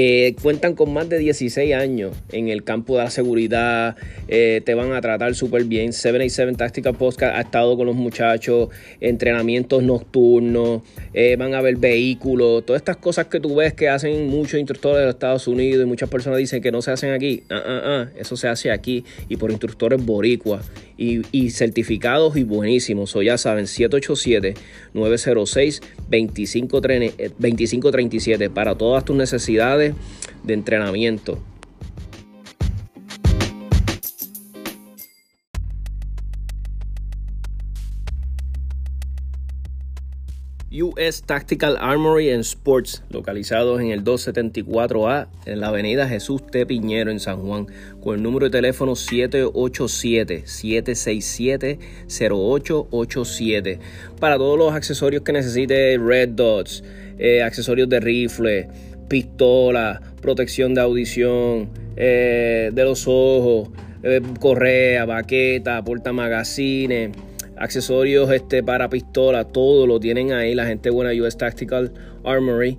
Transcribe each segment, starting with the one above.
Eh, cuentan con más de 16 años en el campo de la seguridad, eh, te van a tratar súper bien. 787 Tactical Podcast ha estado con los muchachos, entrenamientos nocturnos, eh, van a ver vehículos, todas estas cosas que tú ves que hacen muchos instructores de Estados Unidos y muchas personas dicen que no se hacen aquí. Ah, ah, eso se hace aquí y por instructores boricuas y, certificados y buenísimos. O ya saben, 787-906-2537 para todas tus necesidades de entrenamiento. US Tactical Armory and Sports, localizados en el 274A en la avenida Jesús T. Piñero en San Juan, con el número de teléfono 787-767-0887. Para todos los accesorios que necesite, Red Dots, eh, accesorios de rifle, pistola, protección de audición, eh, de los ojos, eh, correa, baqueta, porta magazines, accesorios este, para pistola, todo lo tienen ahí. La gente buena US Tactical Armory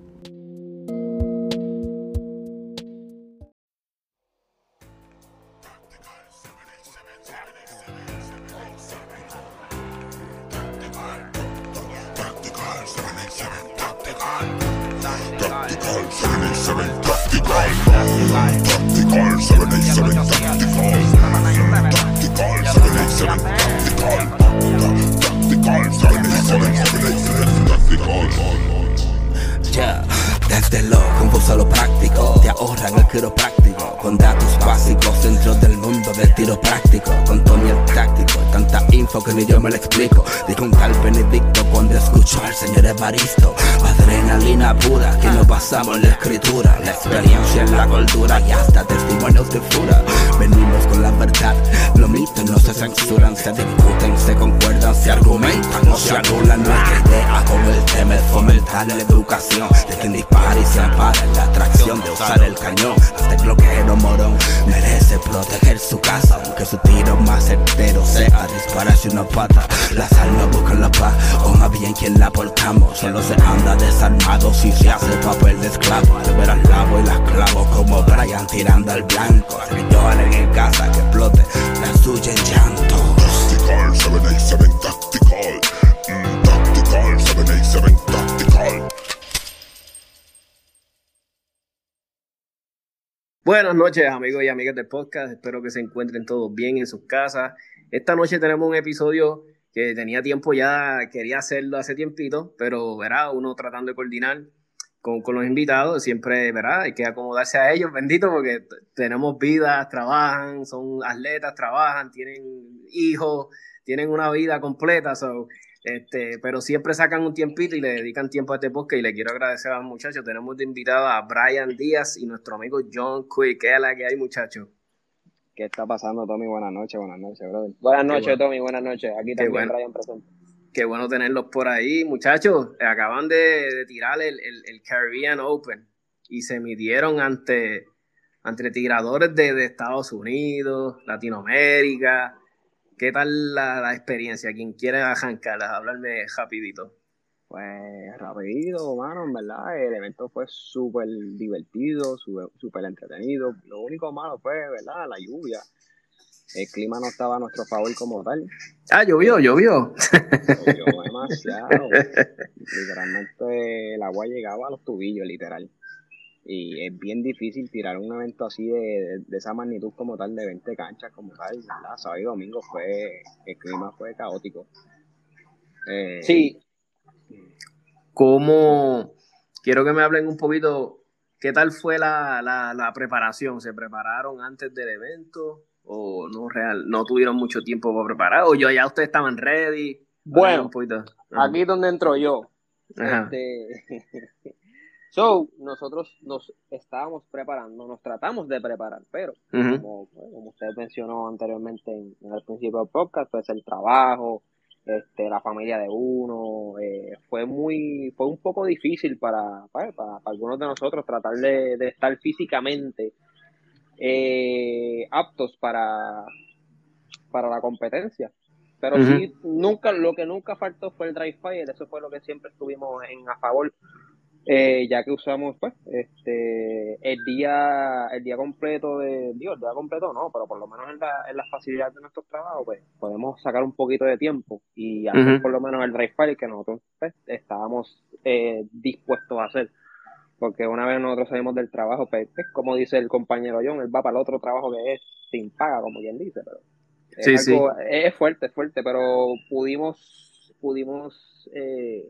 Yeah. Desde lo confuso a lo práctico, te ahorran el quiropráctico, con datos básicos dentro del mundo del tiro práctico, con Tony el táctico, tanta info que ni yo me lo explico. Dijo un tal Benedicto cuando escuchó al señor Evaristo, adrenalina pura que nos basamos en la escritura, la experiencia en la cultura y hasta testimonios de fura. Venimos con la verdad, los mitos no se censuran, se discuten, se concuerdan, se argumentan, no se anulan nuestra idea como el tema es fomentar la educación. De quien y se ampara la atracción de usar el cañón. Hasta el bloqueo morón merece proteger su casa, aunque su tiro más certero sea dispararse una pata. Las almas buscan la paz, o más bien quien la portamos. Solo se anda desarmado si se hace papel de esclavo. Al ver al lavo y las clavo como Brian tirando al blanco. Lloren en casa, que explote la suya en llanto. Tactical, 787 Tactical. Mm, tactical, 787 Tactical. Buenas noches amigos y amigas del podcast, espero que se encuentren todos bien en sus casas. Esta noche tenemos un episodio que tenía tiempo ya, quería hacerlo hace tiempito, pero verá, uno tratando de coordinar con, con, los invitados, siempre, ¿verdad? Hay que acomodarse a ellos, bendito, porque tenemos vidas, trabajan, son atletas, trabajan, tienen hijos, tienen una vida completa, so, este, pero siempre sacan un tiempito y le dedican tiempo a este podcast y le quiero agradecer a los muchachos. Tenemos de invitado a Brian Díaz y nuestro amigo John Quick. ¿Qué es la que hay, muchachos? ¿Qué está pasando, Tommy? Buenas noches, buenas noches, brother. Buenas noches, Tommy, buenas noches. Aquí también Brian presente. Qué bueno tenerlos por ahí, muchachos. Acaban de, tirar el, el, Caribbean Open y se midieron ante entre tiradores de, Estados Unidos, Latinoamérica. ¿Qué tal la, experiencia? Quien quiera arrancar, hablarme rapidito. Pues rapidito, mano, en verdad, el evento fue súper divertido, súper entretenido. Lo único malo fue, ¿verdad? La lluvia. El clima no estaba a nuestro favor como tal. Ah, llovió, llovió. Llovió demasiado. Literalmente el agua llegaba a los tubillos, literal. Y es bien difícil tirar un evento así de, esa magnitud como tal, de 20 canchas como tal, ¿verdad? Sábado y domingo fue, el clima fue caótico. Eh, sí. ¿Cómo? Quiero que me hablen un poquito, ¿qué tal fue la, la preparación? ¿Se prepararon antes del evento? o no real, no tuvieron mucho tiempo para preparar, o yo ya ustedes estaban ready. Bueno, aquí es donde entro yo. Este, so, nosotros nos estábamos preparando, nos tratamos de preparar, pero como, como, usted mencionó anteriormente en, el principio del podcast, pues el trabajo, este, la familia de uno, eh, fue muy, fue un poco difícil para, para, algunos de nosotros tratar de, de estar físicamente eh, aptos para, para la competencia. Pero sí, nunca, lo que nunca faltó fue el drive fire, eso fue lo que siempre estuvimos en a favor, eh, ya que usamos pues este el día, el día completo de, Dios, el día completo no, pero por lo menos en, la, en las facilidades de nuestros trabajos, pues podemos sacar un poquito de tiempo y hacer por lo menos el drive fire que nosotros pues, estábamos eh, dispuestos a hacer. Porque una vez nosotros salimos del trabajo, pues, es como dice el compañero John, él va para el otro trabajo que es sin paga, como quien dice, pero es, es fuerte, es fuerte, pero pudimos, pudimos eh,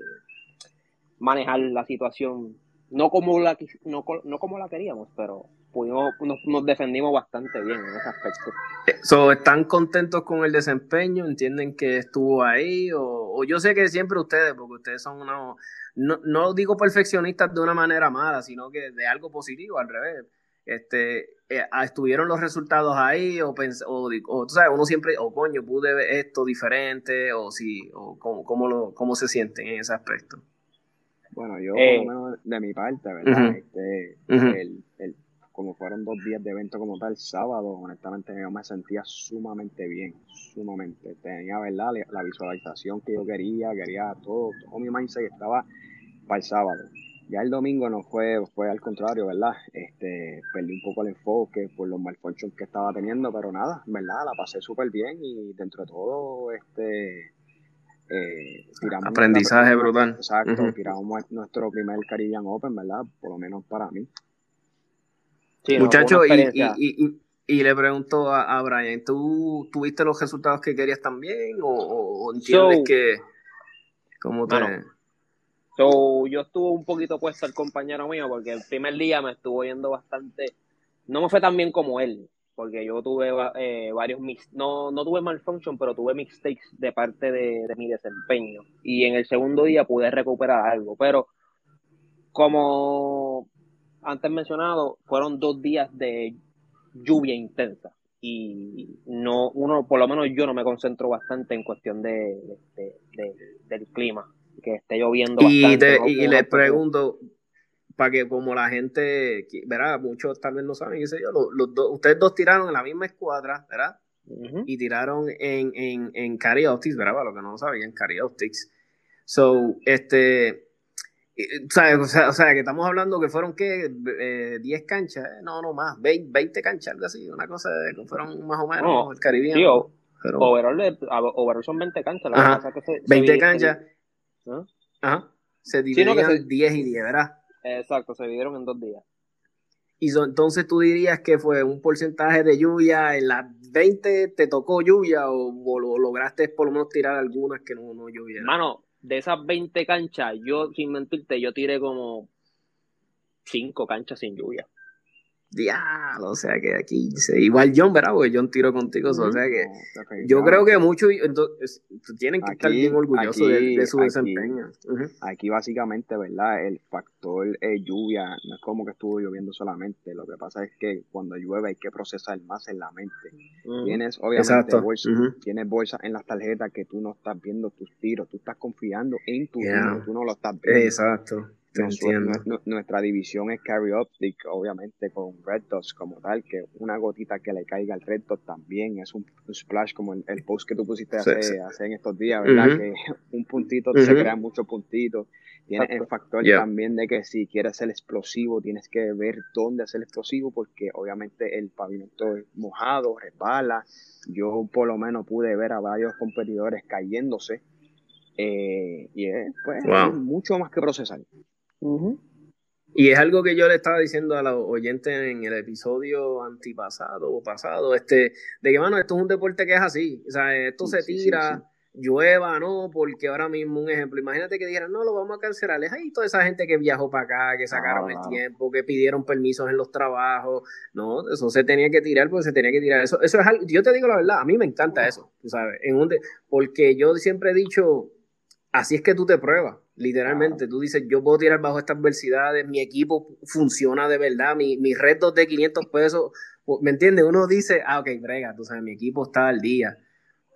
manejar la situación, no como la, no, no como la queríamos, pero pudimos, nos, defendimos bastante bien en ese aspecto. Eh, so, ¿Están contentos con el desempeño? ¿Entienden que estuvo ahí? O, yo sé que siempre ustedes, porque ustedes son unos no, no digo perfeccionistas de una manera mala, sino que de algo positivo, al revés. Este, eh, ah, estuvieron los resultados ahí o, o, o, tú sabes, uno siempre, o coño, pude ver esto diferente o sí, o cómo, cómo, lo, cómo se sienten en ese aspecto. Bueno, yo por lo eh. menos de mi parte, ¿verdad? este, el, el, como fueron dos días de evento como tal, sábado, honestamente yo me sentía sumamente bien, sumamente. Tenía, ¿verdad? La, visualización que yo quería, quería todo, todo mi mindset estaba para el sábado. Ya el domingo no fue, fue al contrario, ¿verdad? Este, perdí un poco el enfoque por los malfunctions que estaba teniendo, pero nada, ¿verdad? La pasé súper bien y dentro de todo, este, eh, tiramos aprendizaje brutal. Exacto, tiramos nuestro primer Caribbean Open, ¿verdad? Por lo menos para mí. Muchachos, y, le pregunto a, Brian, ¿tú tuviste los resultados que querías también o, entiendes que... ¿Cómo te...? yo estuve un poquito puesto al compañero mío porque el primer día me estuvo yendo bastante... No me fue tan bien como él, porque yo tuve eh, varios mix, no, no tuve malfunction, pero tuve mistakes de parte de, de, mi desempeño. Y en el segundo día pude recuperar algo, pero como antes mencionado, fueron dos días de lluvia intensa. Y no uno por lo menos yo no me concentro bastante en cuestión de, del clima que esté lloviendo y bastante, y les pregunto para que como la gente verá muchos tal vez no saben qué sé yo los, ustedes dos tiraron en la misma escuadra verdad y tiraron en en en Cari verdad para los que no lo sabían Cari so este o sea, o sea, que estamos hablando que fueron, ¿qué? 10 eh, canchas, ¿eh? no, no más, 20, canchas, algo así, una cosa que fueron más o menos el Caribe. Sí, overall, son 20 canchas. La que se, 20 canchas. ¿Ah? Ajá. Se dividieron 10 y 10, ¿verdad? Exacto, se dividieron en dos días. Y entonces tú dirías que fue un porcentaje de lluvia, en las 20 te tocó lluvia o, lograste por lo menos tirar algunas que no, no llovieran. Mano, de esas 20 canchas, yo, sin mentirte, yo tiré como 5 canchas sin lluvia. Diablo, o sea que aquí igual John, ¿verdad? Porque John tiro contigo, o sea que yo creo que muchos tienen que estar bien orgullosos de, su desempeño. Aquí básicamente, ¿verdad? El factor eh, lluvia no es como que estuvo lloviendo solamente, lo que pasa es que cuando llueve hay que procesar más en la mente. Tienes obviamente bolsas, tienes bolsas en las tarjetas que tú no estás viendo tus tiros, tú estás confiando en tu tiro, tú no lo estás viendo. Exacto. Nuestra división es Carry Optic, obviamente con Red Dots como tal, que una gotita que le caiga al Red Dot también es un, splash como el, post que tú pusiste hace, en estos días, ¿verdad? Que un puntito se crean muchos puntitos. Tiene el factor también de que si quieres ser explosivo, tienes que ver dónde hacer explosivo, porque obviamente el pavimento es mojado, resbala. Yo por lo menos pude ver a varios competidores cayéndose. Eh, y es pues, mucho más que procesar. Y es algo que yo le estaba diciendo a los oyentes en el episodio antipasado o pasado, este, de que, mano, esto es un deporte que es así. O sea, esto se tira, llueva, ¿no? Porque ahora mismo, un ejemplo, imagínate que dijeran, no, lo vamos a cancelar. Es ahí toda esa gente que viajó para acá, que sacaron el tiempo, que pidieron permisos en los trabajos. No, eso se tenía que tirar porque se tenía que tirar. Eso, eso es algo, yo te digo la verdad, a mí me encanta eso, sabes, en un porque yo siempre he dicho, así es que tú te pruebas. Literalmente, tú dices, yo puedo tirar bajo estas adversidades, mi equipo funciona de verdad, mi, mis retos de 500 pesos, ¿me entiendes? Uno dice, ah, ok, brega, tú sabes, mi equipo está al día.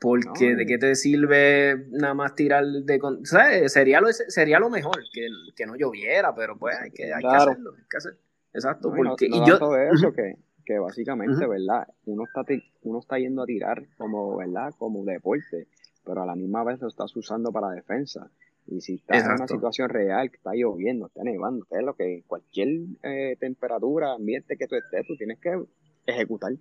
Porque de qué te sirve nada más tirar de... ¿sabes? Sería lo, sería lo mejor, que, que no lloviera, pero pues hay que, hay que hacerlo. Hay que hacer. Exacto. porque, y yo, todo eso que, que básicamente, ¿verdad? Uno está, uno está yendo a tirar como, ¿verdad? Como deporte, pero a la misma vez lo estás usando para defensa. Y si estás en una situación real, que está lloviendo, está nevando, es lo que cualquier eh, temperatura, ambiente que tú estés, tú tienes que ejecutar.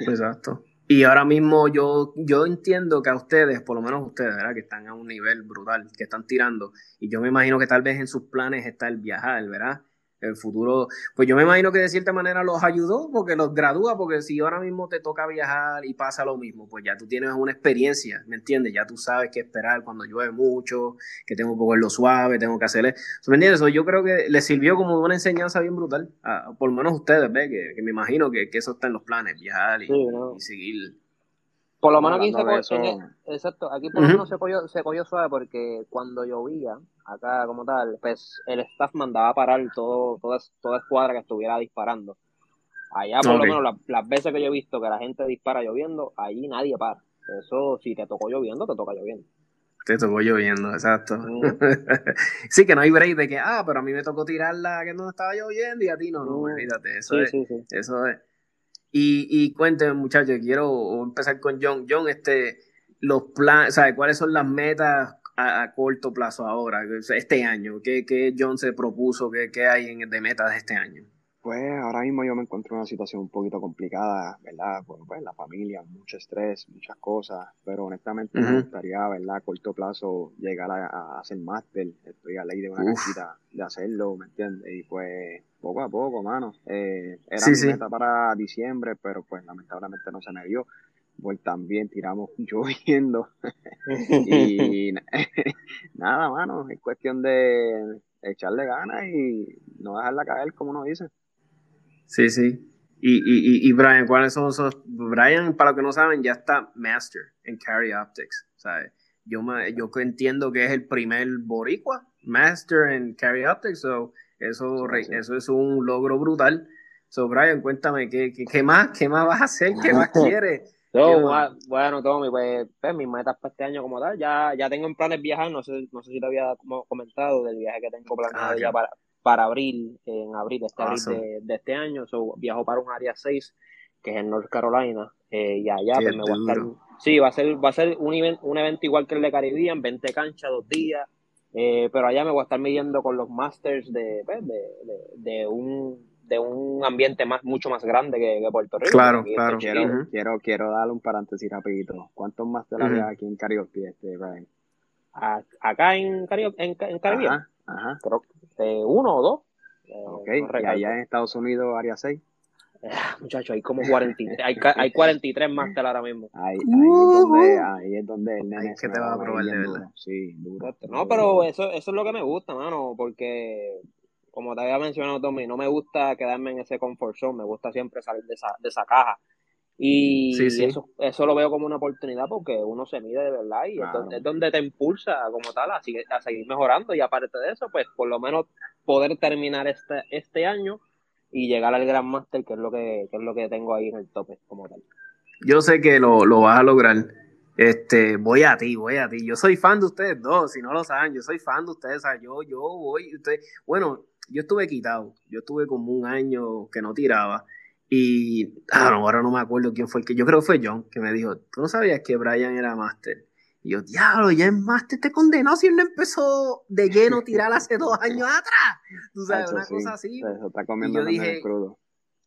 Exacto. Y ahora mismo yo, yo entiendo que a ustedes, por lo menos ustedes, ¿verdad? Que están a un nivel brutal, que están tirando, y yo me imagino que tal vez en sus planes está el viajar, ¿verdad? El futuro, pues yo me imagino que de cierta manera los ayudó porque los gradúa, porque si ahora mismo te toca viajar y pasa lo mismo, pues ya tú tienes una experiencia, ¿me entiendes? Ya tú sabes qué esperar cuando llueve mucho, que tengo que lo suave, tengo que hacerle, ¿me entiendes? yo creo que le sirvió como una enseñanza bien brutal, por lo menos ustedes, ¿ves? Que, me imagino que, eso está en los planes, viajar y, y seguir por lo menos aquí se cogió, exacto, aquí por lo menos se cogió, se cogió suave porque cuando llovía, acá como tal, pues el staff mandaba a parar todo, toda, toda escuadra que estuviera disparando. Allá por lo menos las veces que yo he visto que la gente dispara lloviendo, allí nadie para. Eso si te tocó lloviendo, te toca lloviendo. Te tocó lloviendo, exacto. sí, que no hay break de que, ah, pero a mí me tocó tirarla que no estaba lloviendo y a ti no, no, olvídate, eso es, eso es. Y, y cuénteme, muchachos, quiero empezar con John. John, este, los planes, ¿sabe cuáles son las metas a, corto plazo ahora, este año? ¿Qué, qué John se propuso? ¿Qué, qué hay en, de metas de este año? Pues ahora mismo yo me encuentro en una situación un poquito complicada, ¿verdad? Pues, pues la familia, mucho estrés, muchas cosas, pero honestamente me gustaría, ¿verdad? A corto plazo llegar a, hacer máster, estoy a ley de una casita de hacerlo, ¿me entiendes? Y pues poco a poco, mano. Eh, era mi meta para diciembre, pero pues lamentablemente no se me dio. Pues también tiramos lloviendo. y nada, mano, es cuestión de echarle ganas y no dejarla caer, como uno dice. Sí, sí. Y, y, y Brian, ¿cuáles son esos? Brian, para los que no saben, ya está Master en Carry Optics. ¿sabes? Yo, me, yo entiendo que es el primer boricua Master en Carry Optics, so eso, eso es un logro brutal. So, Brian, cuéntame, ¿qué, qué, más, ¿qué más vas a hacer? ¿Qué más quieres? Bueno, Tommy, pues, pues, mis metas para este año como tal, ya, ya tengo en planes viajar, no sé, no sé si te había comentado del viaje que tengo planeado ah, ya para, para abril, en abril, este abril de, este año. So, viajo para un área 6, que es en North Carolina, eh, y allá pues, me voy a estar. Sí, va a ser, va a ser un, event, un evento igual que el de Caribbean, 20 canchas, dos días. Eh, pero allá me voy a estar midiendo con los Masters de, pues, de, de, un de un ambiente más mucho más grande que, Puerto Rico. Claro, claro. Quiero, quiero, quiero darle un paréntesis rapidito. ¿Cuántos Masters hay aquí en Caribbean, este, acá en, Caribe, en, en Caribbean. Ajá, Creo que uno o dos. Eh, ok, y allá en Estados Unidos, área 6. Ah, muchachos, hay como 43, hay, hay 43 máster ahora mismo. Ahí, ahí, es donde, ahí es donde el nene que te va a probar de verdad. Sí, duro. No, pero eso, eso es lo que me gusta, mano, porque como te había mencionado, Tommy, no me gusta quedarme en ese comfort zone, me gusta siempre salir de esa, de esa caja. Y Eso, eso lo veo como una oportunidad porque uno se mide de verdad y es, donde, te impulsa como tal a, a, seguir mejorando y aparte de eso, pues por lo menos poder terminar este, este año y llegar al Gran Master, que es lo que, que es lo que tengo ahí en el tope como tal. Yo sé que lo, lo vas a lograr. Este, voy a ti, voy a ti. Yo soy fan de ustedes dos, si no lo saben, yo soy fan de ustedes. O sea, yo, yo voy, usted, bueno, yo estuve quitado, yo estuve como un año que no tiraba. Y ah, ahora no me acuerdo quién fue el que, yo creo que fue John, que me dijo, ¿tú no sabías que Brian era máster? Y yo, diablo, ya es máster te condenó si él no empezó de lleno a tirar hace dos años atrás. Tú sabes, una cosa así. y yo dije,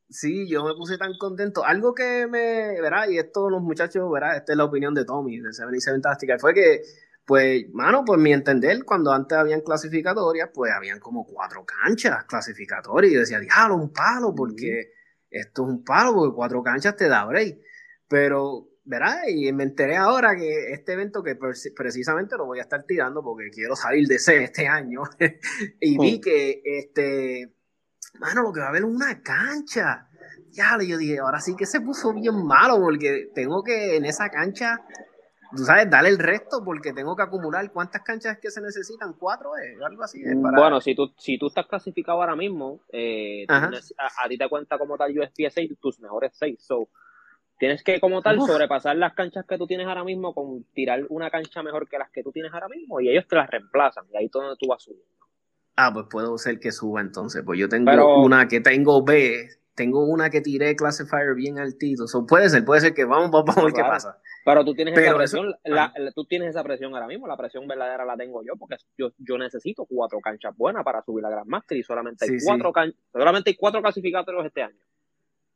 Sí, yo me puse tan contento. Algo que me, verá, y esto los muchachos, verá, esta es la opinión de Tommy, de Seven y Seven fue que, pues, mano, pues mi entender, cuando antes habían clasificatorias, pues habían como cuatro canchas clasificatorias, y decía, diablo, un palo, porque esto es un palo, porque cuatro canchas te da break. Pero, verá, y me enteré ahora que este evento que precisamente lo voy a estar tirando porque quiero salir de C este año, y vi que este mano, lo que va a haber es una cancha. Ya, yo dije, ahora sí que se puso bien malo porque tengo que en esa cancha, tú sabes, darle el resto porque tengo que acumular cuántas canchas que se necesitan, cuatro, eh? algo así. Bueno, si tú, si tú estás clasificado ahora mismo, eh, a, ti te cuenta como tal USP 6 tus mejores seis. So, tienes que como tal sobrepasar las canchas que tú tienes ahora mismo con tirar una cancha mejor que las que tú tienes ahora mismo y ellos te las reemplazan y ahí todo donde tú vas subiendo. Ah, pues puedo ser que suba entonces. Pues yo tengo una que tengo B, tengo una que tiré classifier bien altito. So, puede ser, puede ser que vamos, vamos a ver qué pasa. Pero tú tienes esa presión, tú tienes esa presión ahora mismo, la presión verdadera la tengo yo, porque yo, yo necesito cuatro canchas buenas para subir la Gran Master y solamente hay cuatro solamente hay cuatro clasificatorios este año.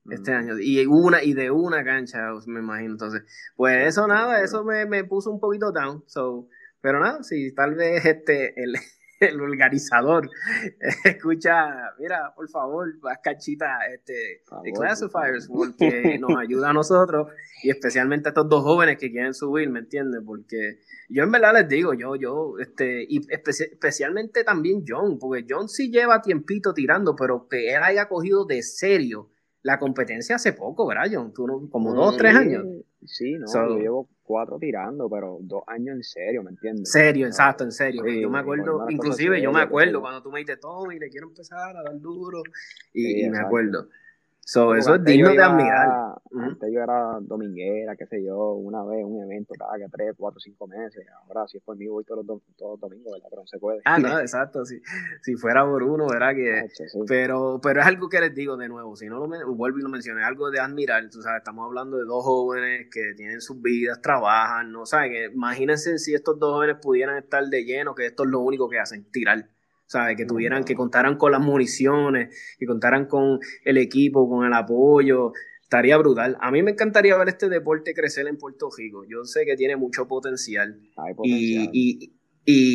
Este año, y una, y de una cancha, me imagino. Entonces, pues eso nada, eso me, me puso un poquito down. So, pero nada, si tal vez este el el organizador escucha, mira, por favor, las canchitas este, de Classifiers, porque nos ayuda a nosotros y especialmente a estos dos jóvenes que quieren subir, ¿me entiendes? Porque yo en verdad les digo, yo, yo, este, y especialmente también John, porque John sí lleva tiempito tirando, pero que él haya cogido de serio la competencia hace poco, ¿verdad, John? Tú, como dos, tres años. Sí, no, yo llevo cuatro tirando, pero dos años en serio, ¿me entiendes? Serio, exacto, en serio. yo me acuerdo, inclusive yo me acuerdo cuando tú me dijiste todo y le quiero empezar a dar duro, y, y me acuerdo. So, eso es digno de admirar. Antes yo era dominguera, qué sé yo, una vez, un evento cada que tres, cuatro, cinco meses. Ahora, si es por mí, voy todos los, todos los domingos, ¿verdad? Pero no se puede. Ah, no, exacto. Si, si fuera por uno, ¿verdad? Que, pero, pero es algo que les digo de nuevo. Si no lo vuelvo y lo mencioné, algo de admirar. Tú sabes, estamos hablando de dos jóvenes que tienen sus vidas, trabajan, ¿no? ¿Saben? Que imagínense si estos dos jóvenes pudieran estar de lleno, que esto es lo único que hacen, tirar ¿sabes? Que tuvieran, que contaran con las municiones, que contaran con el equipo, con el apoyo. Estaría brutal. A mí me encantaría ver este deporte crecer en Puerto Rico. Yo sé que tiene mucho potencial. Y,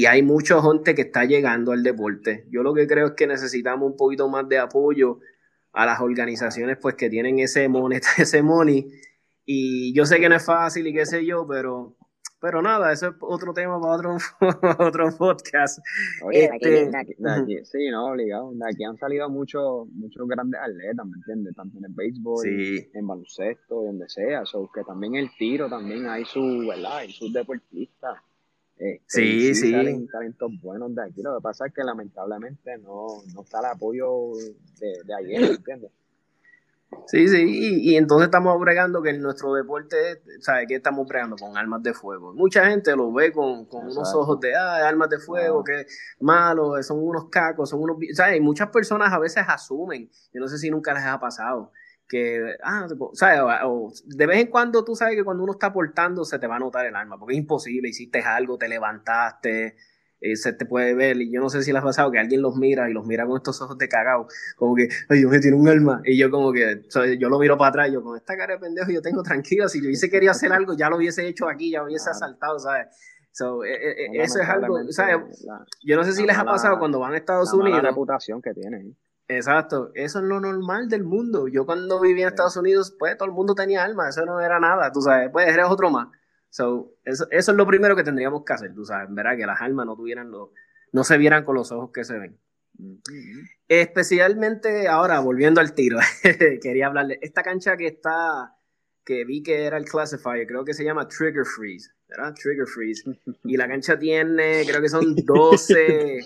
hay mucha gente que está llegando al deporte. Yo lo que creo es que necesitamos un poquito más de apoyo a las organizaciones pues que tienen ese money, ese money. Y yo sé que no es fácil y qué sé yo, pero pero nada, eso es otro tema para otro, otro podcast. Oye, este, sí, no, obligado. De aquí han salido muchos muchos grandes atletas, ¿me entiendes? Tanto en el béisbol, en baloncesto, donde sea. So, que también el tiro, también hay su, ¿verdad? Hay sus deportistas. Este, sí, sí. Salen talentos buenos de aquí. Lo que pasa es que lamentablemente no, no está el apoyo de, de ayer, ¿me entiendes? Sí, sí, y, entonces estamos bregando que en nuestro deporte, ¿sabes qué estamos bregando? Con armas de fuego. Mucha gente lo ve con, unos ojos de, ah, armas de fuego, que malo, son unos cacos, son unos... ¿Sabes? Y muchas personas a veces asumen, yo no sé si nunca les ha pasado, que, ah, ¿sabes? O, de vez en cuando tú sabes que cuando uno está portando se te va a notar el arma, porque es imposible, hiciste algo, te levantaste, eh, se te puede ver, y yo no sé si les ha pasado que alguien los mira y los mira con estos ojos de cagao, como que, ay, yo me tiene un alma, y yo como que, yo lo miro para atrás, yo con esta cara de pendejo yo tengo tranquilo, si yo hubiese querido hacer algo, ya lo hubiese hecho aquí, ya hubiese asaltado, ¿sabes? So, eh, eh, eso es algo, ¿sabes? yo no sé si les ha pasado cuando van a Estados Unidos. La reputación que tienen. Exacto, eso es lo normal del mundo. Yo cuando vivía en Estados Unidos, pues todo el mundo tenía armas, eso no era nada, tú sabes, pues eres otro más. So, eso, eso, es lo primero que tendríamos que hacer, tú sabes, ¿verdad? Que las almas no tuvieran lo, no se vieran con los ojos que se ven. Especialmente ahora, volviendo al tiro, quería hablarle. Esta cancha que está, que vi que era el classifier, creo que se llama Trigger Freeze, ¿verdad? Trigger Freeze. Y la cancha tiene, creo que son 12,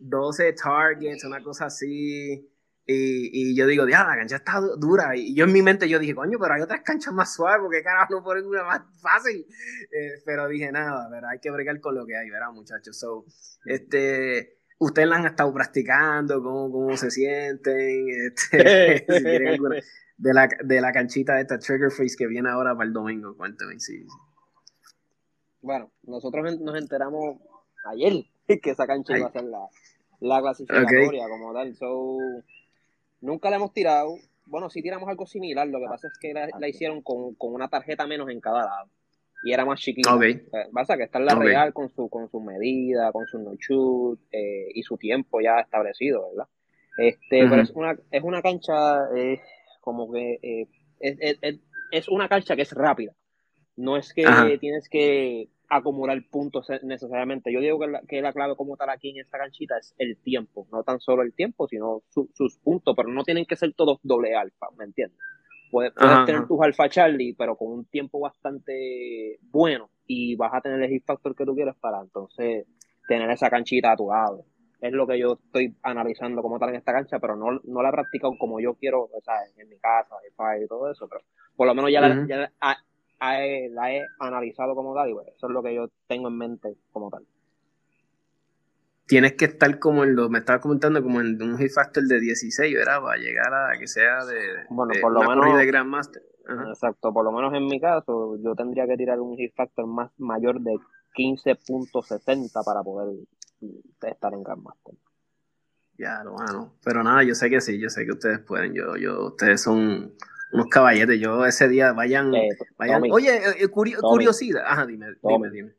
12 targets, una cosa así. Y, y yo digo, ya, la cancha está dura. Y yo en mi mente yo dije, coño, pero hay otras canchas más suaves, porque carajo no ponen una más fácil. Eh, pero dije, nada, ¿verdad? hay que bregar con lo que hay, ¿verdad, muchachos? So, este, ustedes la han estado practicando, cómo, cómo se sienten, este, si quieren alguna, de la, de la canchita de esta Trigger Face que viene ahora para el domingo, cuéntame, sí. Bueno, nosotros nos enteramos ayer que esa cancha iba a ser la, la clasificatoria como tal. So, nunca la hemos tirado. Bueno, sí tiramos algo similar. Lo que pasa es que la, hicieron con, una tarjeta menos en cada lado. Y era más chiquita. Okay. Pasa que está en la real con su, con su medida, con su no shoot eh, y su tiempo ya establecido, ¿verdad? Este, pero es una, es una cancha eh, como que eh, es, es, es, una cancha que es rápida. No es que tienes que acumular puntos necesariamente. Yo digo que la, que la, clave como tal aquí en esta canchita es el tiempo, no tan solo el tiempo, sino sus puntos, pero no tienen que ser todos doble alfa, ¿me entiendes? Puedes, tener tus alfa Charlie, pero con un tiempo bastante bueno y vas a tener el hit factor que tú quieres para entonces tener esa canchita a tu lado. Es lo que yo estoy analizando como tal en esta cancha, pero no, no la he practicado como yo quiero, En mi casa, y todo eso, pero por lo menos ya, la, la he analizado como tal y pues, eso es lo que yo tengo en mente como tal. Tienes que estar como en lo, me estaba comentando, como en un hit factor de 16, ¿verdad? Para llegar a que sea de, bueno, por lo menos, de Grandmaster. Exacto, por lo menos en mi caso, yo tendría que tirar un hit factor más mayor de 15.60 para poder estar en Grandmaster. Ya, bueno, pero nada, yo sé que sí, yo sé que ustedes pueden, yo, yo, ustedes son unos caballetes. Yo ese día vayan. Eh, vayan oye, eh, eh, curiosidad. Ajá, dime, dime, dime.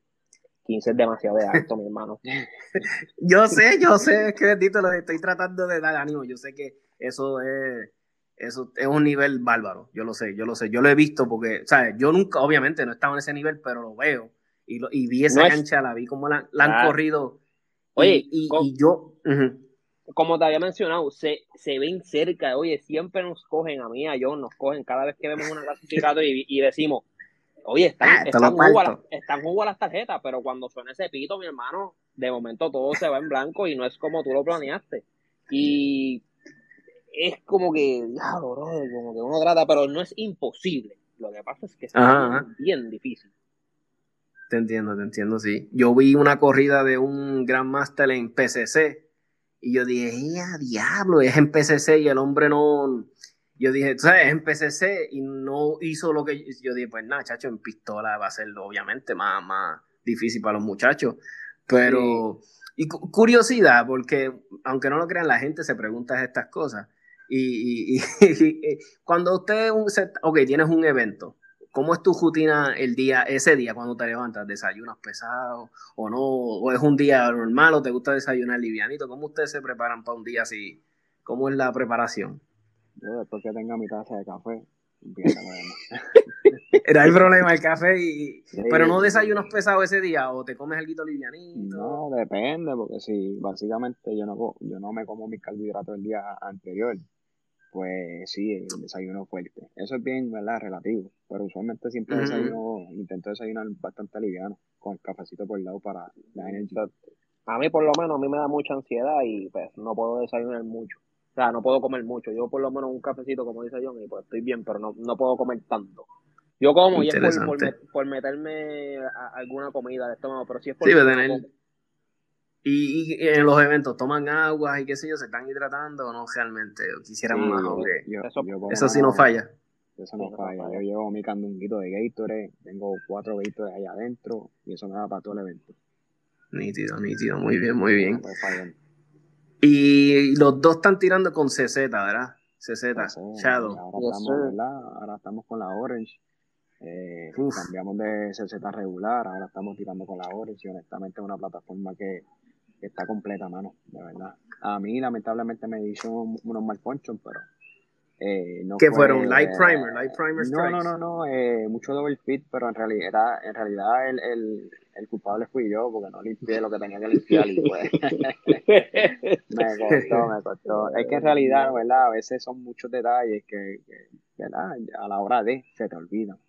15 es demasiado de alto, mi hermano. yo sé, yo sé, es que bendito lo estoy tratando de dar ánimo. Yo sé que eso es. Eso es un nivel bárbaro, yo lo sé, yo lo sé, yo lo he visto porque, ¿sabes? Yo nunca, obviamente, no estaba en ese nivel, pero lo veo y, lo, y vi esa cancha, la vi como la, han corrido. Oye, y, yo como te había mencionado, se, se ven cerca. Oye, siempre nos cogen a mí, a John, nos cogen cada vez que vemos una clasificatoria y, y decimos, oye, están, ah, están, jugo las, están las tarjetas, pero cuando suena ese pito, mi hermano, de momento todo se va en blanco y no es como tú lo planeaste. Y es como que, diablo, bro, como que uno trata, pero no es imposible. Lo que pasa es que es bien difícil. Te entiendo, te entiendo, sí. Yo vi una corrida de un Grand Master en PCC y yo dije, ¡eh, diablo! Es en PCC y el hombre no. Yo dije, ¿sabes? Es en PCC y no hizo lo que. Yo dije, pues nada, chacho, en pistola va a ser obviamente más, más difícil para los muchachos. Pero. Y curiosidad, porque aunque no lo crean, la gente se pregunta estas cosas. Y, y, y cuando usted, un ok, tienes un evento, ¿Cómo es tu rutina el día, ese día cuando te levantas? ¿Desayunas pesado o no? ¿O es un día normal o te gusta desayunar livianito? ¿Cómo ustedes se preparan para un día así? ¿Cómo es la preparación? Yo después que tenga mi taza de café, no hay problema el café y pero no desayunas pesado ese día o te comes algo livianito no depende porque si básicamente yo no yo no me como mis carbohidratos el día anterior pues sí, el desayuno fuerte. Eso es bien, ¿verdad? Relativo. Pero usualmente siempre desayuno, intento desayunar bastante liviano, con el cafecito por el lado para la energía. A mí, por lo menos, a mí me da mucha ansiedad y pues no puedo desayunar mucho. O sea, no puedo comer mucho. Yo, por lo menos, un cafecito, como dice John, y pues estoy bien, pero no, no puedo comer tanto. Yo como y es por, por, meterme alguna comida de estómago, pero si es por. Sí, y, en los eventos toman agua y qué sé yo, se están hidratando o no realmente, quisieran más, eso, sí no falla. Eso no falla. Yo llevo mi candunguito de Gatorade, tengo cuatro Gatorade allá adentro y eso me da para todo el evento. Nítido, nítido, muy bien, muy bien. Y los dos están tirando con CZ, ¿verdad? CZ, Shadow. Ahora, estamos, ahora estamos con la Orange. Eh, cambiamos de CZ regular, ahora estamos tirando con la Orange y honestamente es una plataforma que está completa, mano, de verdad. A mí, lamentablemente, me hizo unos mal ponchos, pero. Eh, no ¿Qué fueron? ¿Light primer? ¿Light primer No, no, no, no. Eh, mucho double fit, pero en realidad, en realidad el, el, el, culpable fui yo, porque no limpié lo que tenía que limpiar. Y pues, me costó, me costó. Es que en realidad, ¿verdad? A veces son muchos detalles que, que ¿verdad? A la hora de se te olvidan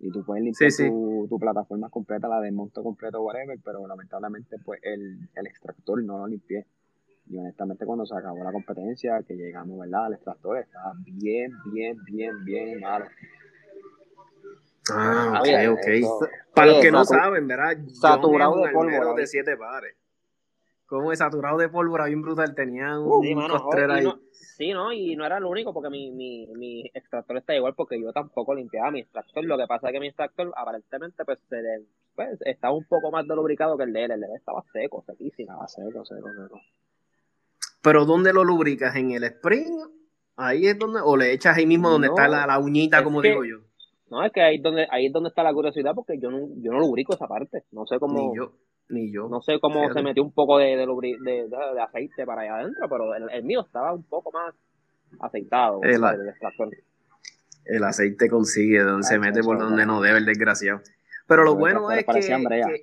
y tú puedes limpiar Tu, plataforma completa, la de monto completo, whatever, pero lamentablemente pues el, el extractor no lo limpié. Y honestamente cuando se acabó la competencia, que llegamos, ¿verdad? Al extractor, estaba bien, bien, bien, bien malo. Ah, ok, ok. Para los que no saben, ¿verdad? Saturado de polvo. de siete pares. Como es saturado de pólvora bien brutal, tenía un, sí, ahí. sí, no, y no era el único porque mi, mi, mi extractor está igual porque yo tampoco limpiaba mi extractor. Lo que pasa es que mi extractor aparentemente pues, se pues estaba un poco más de lubricado que el de él. El de él estaba seco, sequísimo. Estaba seco, seco, seco. Pero ¿dónde lo lubricas? ¿En el spring? Ahí es donde, o le echas ahí mismo donde está la, la uñita, como digo yo. No, es que ahí es donde, ahí es donde está la curiosidad porque yo no, yo no lubrico esa parte. No sé cómo. Ni yo. Ni yo. No sé cómo se metió un poco de, de, de, aceite para allá adentro, pero el, mío estaba un poco más aceitado. El, el aceite consigue donde se mete por donde no debe el desgraciado. Pero lo bueno es que,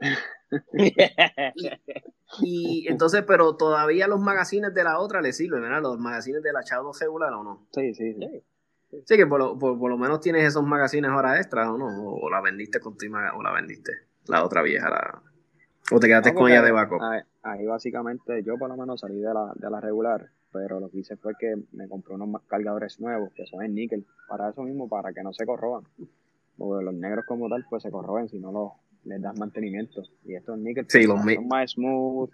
y, entonces, pero todavía los magazines de la otra le sirven, ¿verdad? Los magazines de la Shadow regular o no. Sí, sí, sí. Sí, que por lo, por, lo menos tienes esos magazines ahora extra, ¿o no? O, la vendiste con o la vendiste, la otra vieja, la, o te quedaste con ella de backup. Ahí, básicamente yo por lo menos salí de la, de la regular, pero lo que hice fue que me compré unos cargadores nuevos que son en níquel, para eso mismo, para que no se corroban. Porque los negros como tal, pues se corroben si no los, les das mantenimiento. Y estos níquel sí, pues, son más smooth,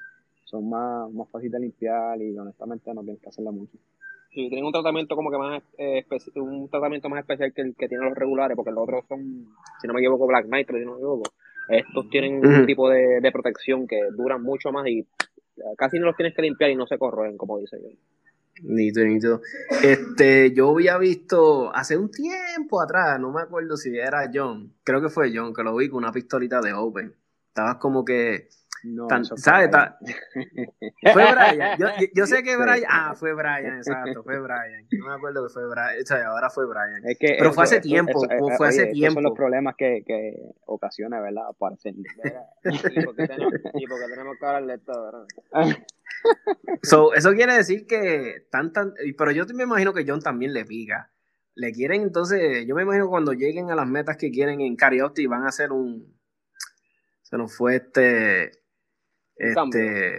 son más, más fáciles de limpiar y honestamente no tienes que hacerle mucho. Sí, tienen un tratamiento como que más eh, un tratamiento más especial que el que tienen los regulares, porque los otros son, si no me equivoco, Black Nitro, si no me equivoco. Estos tienen un tipo de, de, protección que duran mucho más y casi no los tienes que limpiar y no se corroen, como dice yo. Nito, nito. Este, yo había visto hace un tiempo atrás, no me acuerdo si era John, creo que fue John, que lo vi con una pistolita de Open. Estabas como que no, ¿Sabes? Fue Brian. Yo, yo, sé que Brian. Ah, fue Brian, exacto, fue Brian. No me acuerdo que fue Brian. O sea, ahora fue Brian. Es que Pero fue hace tiempo. fue hace tiempo. son los problemas que, que ocasiona, ¿verdad? ¿Y porque tenemos, y porque tenemos que hablarle todo, ¿verdad? So, eso quiere decir que tan, tan. Pero yo me imagino que John también le pica. Le quieren, entonces, yo me imagino cuando lleguen a las metas que quieren en y van a hacer un. Se nos fue este este,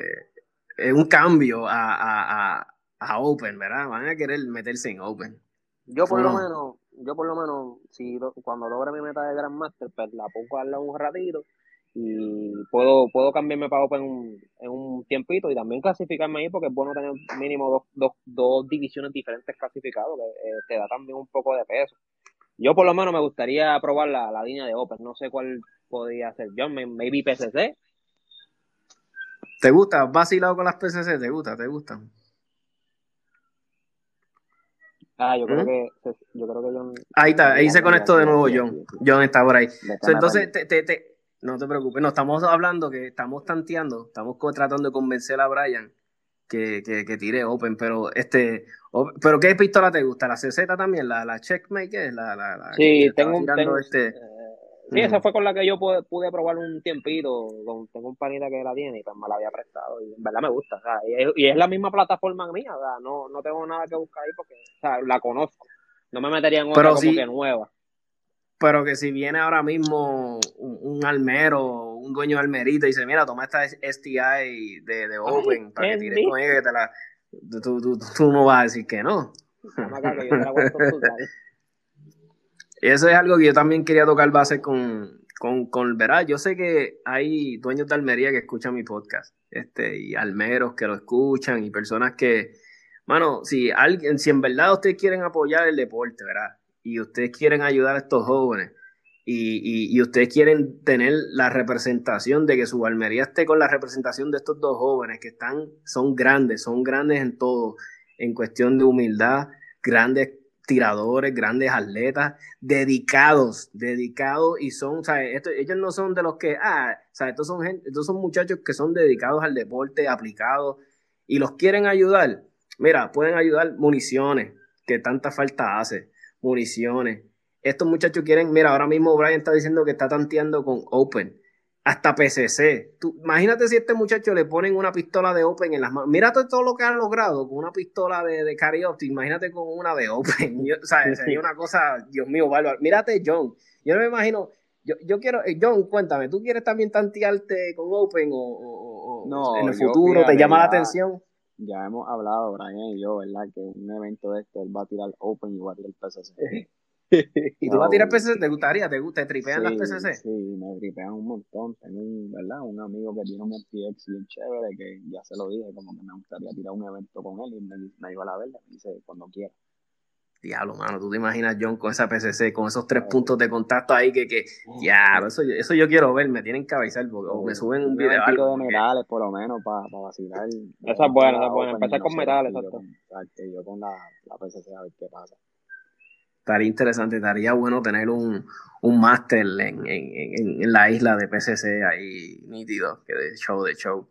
es un cambio a, a, a, Open, ¿verdad? Van a querer meterse en Open. Yo por lo menos, yo por lo menos, si cuando logre mi meta de Grandmaster, pues la pongo a darle un ratito y puedo, puedo cambiarme para Open en un tiempito y también clasificarme ahí porque es bueno tener mínimo dos, dos, dos divisiones diferentes clasificados, que eh, te da también un poco de peso. Yo por lo menos me gustaría probar la, la línea de Open, no sé cuál podría ser yo, maybe PCC, ¿Te gusta? ¿Has vacilado con las PCC? ¿Te gusta? ¿Te gustan? Ah, yo creo ¿Mm? que yo creo que John. Ahí está, ahí se conectó de nuevo John. John está por ahí. entonces, te, te, no te preocupes, no estamos hablando que estamos tanteando, estamos tratando de convencer a Brian que, que, que tire Open, pero este, pero ¿qué pistola te gusta? ¿La CZ también? ¿La, la Checkmate? ¿La, la, la, sí, tengo, tengo este... Eh, Sí, esa fue con la que yo pude, pude probar un tiempito. Con, tengo un panita que la tiene y pues me la había prestado. Y en verdad me gusta. O sea, y, es, la misma plataforma mía. O sea, no, no tengo nada que buscar ahí porque o sea, la conozco. No me metería en otra como que nueva. Pero que si viene ahora mismo un, almero, un dueño de almerita y dice, mira, toma esta STI de, de Open para que tires con ella, que te la, tú, tú, tú, no vas a decir que no. Eso es algo que yo también quería tocar base con, con, con. Yo sé que hay dueños de Almería que escuchan mi podcast, este, y almeros que lo escuchan, y personas que, mano, si alguien, si en verdad ustedes quieren apoyar el deporte, ¿verdad? Y ustedes quieren ayudar a estos jóvenes, y, y, ustedes quieren tener la representación de que su Almería esté con la representación de estos dos jóvenes que están, son grandes, son grandes en todo, en cuestión de humildad, grandes tiradores, grandes atletas, dedicados, dedicados y son, o sea, ellos no son de los que, ah, sea, estos son, gente, estos son muchachos que son dedicados al deporte, aplicados y los quieren ayudar. Mira, pueden ayudar municiones, que tanta falta hace, municiones. Estos muchachos quieren, mira, ahora mismo Brian está diciendo que está tanteando con Open hasta PCC. Tú, imagínate si a este muchacho le ponen una pistola de Open en las manos. Mírate todo lo que han logrado con una pistola de, de Imagínate con una de Open. o sea, sería una cosa, Dios mío, bárbaro. Mírate, John. Yo no me imagino. Yo, yo quiero, eh, John, cuéntame, ¿tú quieres también tantearte con Open o, no, en el futuro? ¿Te llama la atención? ya hemos hablado, Brian y yo, ¿verdad? Que un evento de esto, él va a tirar Open y va a tirar PCC. ¿Y tú vas a tirar PCC? ¿Te gustaría? ¿Te, te tripean las PCC? Sí, me tripean un montón. Tengo un, ¿verdad? un amigo que tiene un FTX bien chévere que ya se lo dije, como que me gustaría tirar un evento con él y me, me iba a la verga. Me dice, cuando quiera. Diablo, mano, tú te imaginas John con esa PCC, con esos tres puntos de contacto ahí que, que ya, eso, eso yo quiero ver, me tienen que avisar o me suben un video. algo de metales, por lo menos, para vacilar. Esa es buena, esa es buena, empezar con metales, exacto. Yo con la, la PCC a ver qué pasa. Estaría interesante, estaría bueno tener un, un máster en, en, en, la isla de PCC ahí nítido, que de show de show.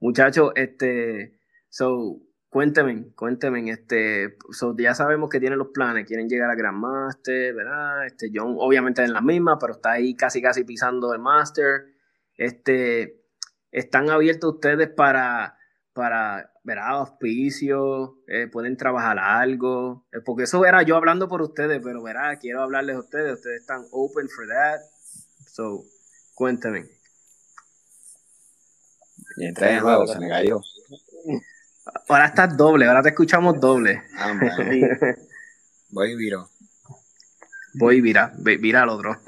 Muchachos, este, so, Cuénteme, cuénteme, este, ya sabemos que tienen los planes, quieren llegar a Grandmaster, ¿verdad? Este, John obviamente en la misma, pero está ahí casi casi pisando el Master. Este, ¿están abiertos ustedes para, para, ¿verdad? Auspicios, eh, pueden trabajar algo, eh, porque eso era yo hablando por ustedes, pero ¿verdad? Quiero hablarles a ustedes, ustedes están open for that. So, cuénteme. Y entré de nuevo, se me cayó. Ahora estás doble, ahora te escuchamos doble. Ah, Voy y viro. Voy y vira, vira al otro.